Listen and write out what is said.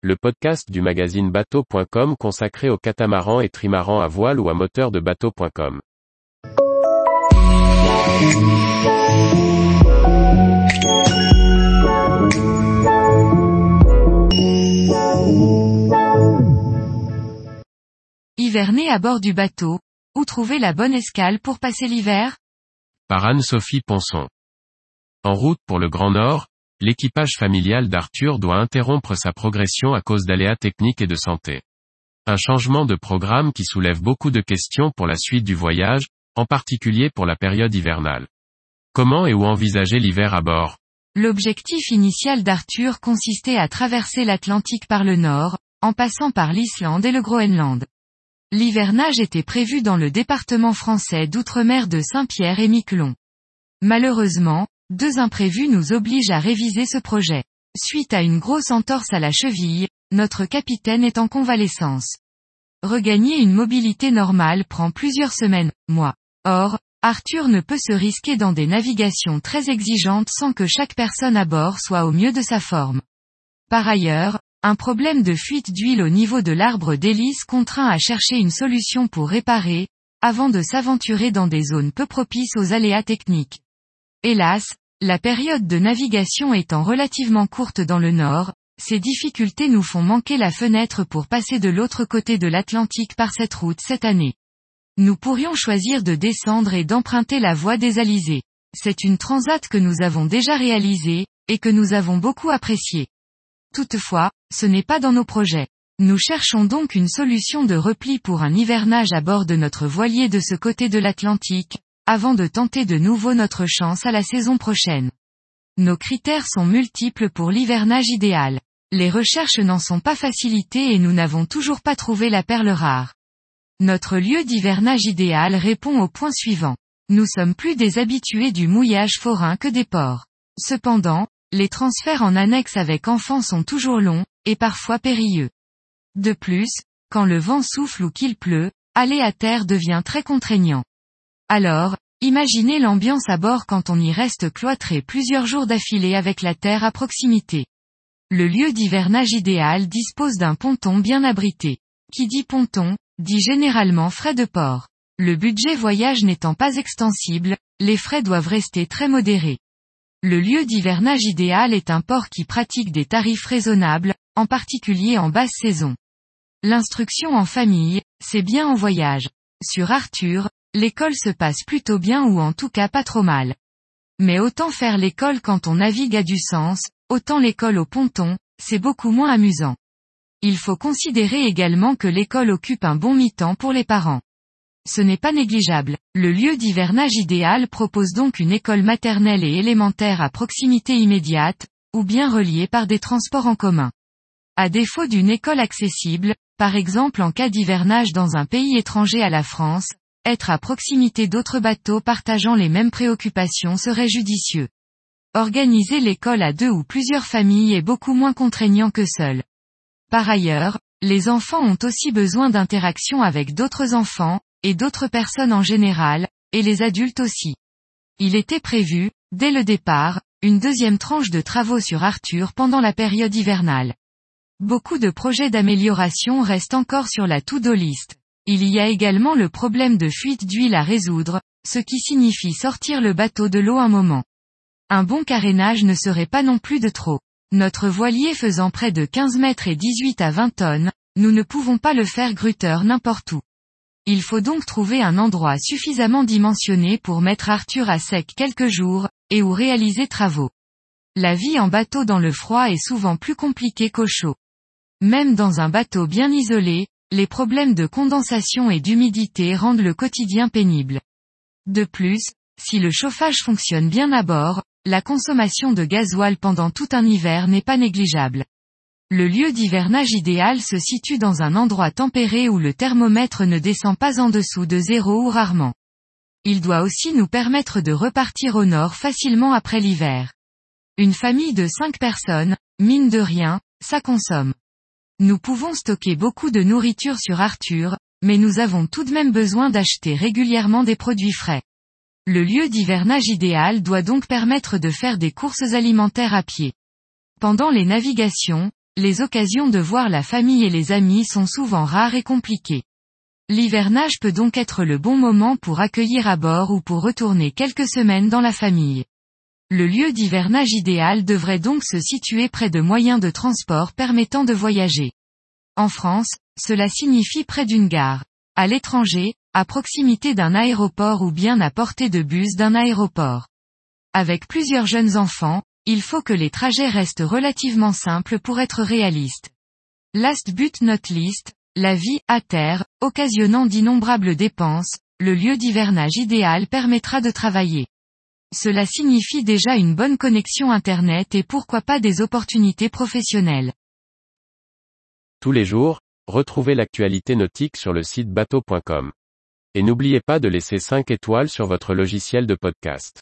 le podcast du magazine bateau.com consacré aux catamarans et trimarans à voile ou à moteur de bateau.com. Hiverner à bord du bateau, où trouver la bonne escale pour passer l'hiver? Par Anne-Sophie Ponson. En route pour le Grand Nord, l'équipage familial d'Arthur doit interrompre sa progression à cause d'aléas techniques et de santé. Un changement de programme qui soulève beaucoup de questions pour la suite du voyage, en particulier pour la période hivernale. Comment et où envisager l'hiver à bord? L'objectif initial d'Arthur consistait à traverser l'Atlantique par le nord, en passant par l'Islande et le Groenland. L'hivernage était prévu dans le département français d'outre-mer de Saint-Pierre et Miquelon. Malheureusement, deux imprévus nous obligent à réviser ce projet. Suite à une grosse entorse à la cheville, notre capitaine est en convalescence. Regagner une mobilité normale prend plusieurs semaines, mois. Or, Arthur ne peut se risquer dans des navigations très exigeantes sans que chaque personne à bord soit au mieux de sa forme. Par ailleurs, un problème de fuite d'huile au niveau de l'arbre d'hélice contraint à chercher une solution pour réparer, avant de s'aventurer dans des zones peu propices aux aléas techniques. Hélas, la période de navigation étant relativement courte dans le nord, ces difficultés nous font manquer la fenêtre pour passer de l'autre côté de l'Atlantique par cette route cette année. Nous pourrions choisir de descendre et d'emprunter la voie des Alizés. C'est une transat que nous avons déjà réalisée, et que nous avons beaucoup appréciée. Toutefois, ce n'est pas dans nos projets. Nous cherchons donc une solution de repli pour un hivernage à bord de notre voilier de ce côté de l'Atlantique, avant de tenter de nouveau notre chance à la saison prochaine. Nos critères sont multiples pour l'hivernage idéal. Les recherches n'en sont pas facilitées et nous n'avons toujours pas trouvé la perle rare. Notre lieu d'hivernage idéal répond au point suivant. Nous sommes plus des habitués du mouillage forain que des ports. Cependant, les transferts en annexe avec enfants sont toujours longs, et parfois périlleux. De plus, quand le vent souffle ou qu'il pleut, aller à terre devient très contraignant. Alors, imaginez l'ambiance à bord quand on y reste cloîtré plusieurs jours d'affilée avec la terre à proximité. Le lieu d'hivernage idéal dispose d'un ponton bien abrité. Qui dit ponton, dit généralement frais de port. Le budget voyage n'étant pas extensible, les frais doivent rester très modérés. Le lieu d'hivernage idéal est un port qui pratique des tarifs raisonnables, en particulier en basse saison. L'instruction en famille, c'est bien en voyage. Sur Arthur, l'école se passe plutôt bien ou en tout cas pas trop mal. Mais autant faire l'école quand on navigue a du sens, autant l'école au ponton, c'est beaucoup moins amusant. Il faut considérer également que l'école occupe un bon mi-temps pour les parents. Ce n'est pas négligeable. Le lieu d'hivernage idéal propose donc une école maternelle et élémentaire à proximité immédiate, ou bien reliée par des transports en commun. À défaut d'une école accessible, par exemple en cas d'hivernage dans un pays étranger à la France, être à proximité d'autres bateaux partageant les mêmes préoccupations serait judicieux. Organiser l'école à deux ou plusieurs familles est beaucoup moins contraignant que seul. Par ailleurs, les enfants ont aussi besoin d'interaction avec d'autres enfants, et d'autres personnes en général, et les adultes aussi. Il était prévu, dès le départ, une deuxième tranche de travaux sur Arthur pendant la période hivernale. Beaucoup de projets d'amélioration restent encore sur la to-do list. Il y a également le problème de fuite d'huile à résoudre, ce qui signifie sortir le bateau de l'eau un moment. Un bon carénage ne serait pas non plus de trop. Notre voilier faisant près de 15 mètres et 18 à 20 tonnes, nous ne pouvons pas le faire gruteur n'importe où. Il faut donc trouver un endroit suffisamment dimensionné pour mettre Arthur à sec quelques jours, et où réaliser travaux. La vie en bateau dans le froid est souvent plus compliquée qu'au chaud. Même dans un bateau bien isolé, les problèmes de condensation et d'humidité rendent le quotidien pénible. De plus, si le chauffage fonctionne bien à bord, la consommation de gasoil pendant tout un hiver n'est pas négligeable. Le lieu d'hivernage idéal se situe dans un endroit tempéré où le thermomètre ne descend pas en dessous de zéro ou rarement. Il doit aussi nous permettre de repartir au nord facilement après l'hiver. Une famille de cinq personnes, mine de rien, ça consomme. Nous pouvons stocker beaucoup de nourriture sur Arthur, mais nous avons tout de même besoin d'acheter régulièrement des produits frais. Le lieu d'hivernage idéal doit donc permettre de faire des courses alimentaires à pied. Pendant les navigations, les occasions de voir la famille et les amis sont souvent rares et compliquées. L'hivernage peut donc être le bon moment pour accueillir à bord ou pour retourner quelques semaines dans la famille. Le lieu d'hivernage idéal devrait donc se situer près de moyens de transport permettant de voyager. En France, cela signifie près d'une gare. À l'étranger, à proximité d'un aéroport ou bien à portée de bus d'un aéroport. Avec plusieurs jeunes enfants, il faut que les trajets restent relativement simples pour être réalistes. Last but not least, la vie, à terre, occasionnant d'innombrables dépenses, le lieu d'hivernage idéal permettra de travailler. Cela signifie déjà une bonne connexion Internet et pourquoi pas des opportunités professionnelles. Tous les jours, retrouvez l'actualité nautique sur le site bateau.com. Et n'oubliez pas de laisser 5 étoiles sur votre logiciel de podcast.